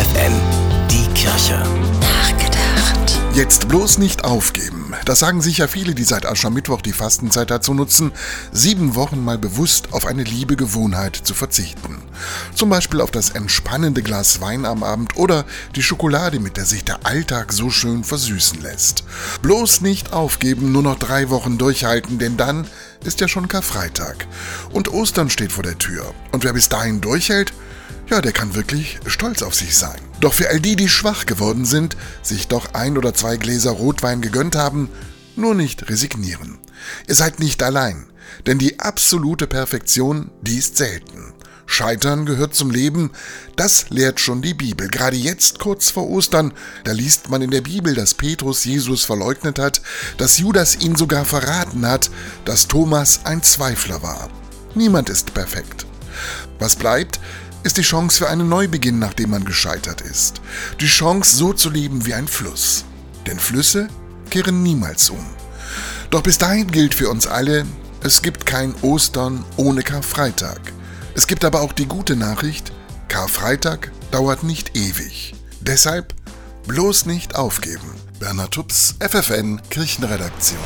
FFN, die Kirche. Nachgedacht. Jetzt bloß nicht aufgeben. Das sagen sicher viele, die seit Aschermittwoch die Fastenzeit dazu nutzen, sieben Wochen mal bewusst auf eine liebe Gewohnheit zu verzichten. Zum Beispiel auf das entspannende Glas Wein am Abend oder die Schokolade, mit der sich der Alltag so schön versüßen lässt. Bloß nicht aufgeben, nur noch drei Wochen durchhalten, denn dann ist ja schon Karfreitag. Und Ostern steht vor der Tür. Und wer bis dahin durchhält, ja, der kann wirklich stolz auf sich sein. Doch für all die, die schwach geworden sind, sich doch ein oder zwei Gläser Rotwein gegönnt haben, nur nicht resignieren. Ihr seid nicht allein, denn die absolute Perfektion, die ist selten. Scheitern gehört zum Leben, das lehrt schon die Bibel. Gerade jetzt, kurz vor Ostern, da liest man in der Bibel, dass Petrus Jesus verleugnet hat, dass Judas ihn sogar verraten hat, dass Thomas ein Zweifler war. Niemand ist perfekt. Was bleibt, ist die Chance für einen Neubeginn, nachdem man gescheitert ist. Die Chance, so zu leben wie ein Fluss. Denn Flüsse kehren niemals um. Doch bis dahin gilt für uns alle, es gibt kein Ostern ohne Karfreitag. Es gibt aber auch die gute Nachricht, Karfreitag dauert nicht ewig. Deshalb bloß nicht aufgeben. Bernhard Tups, FFN Kirchenredaktion.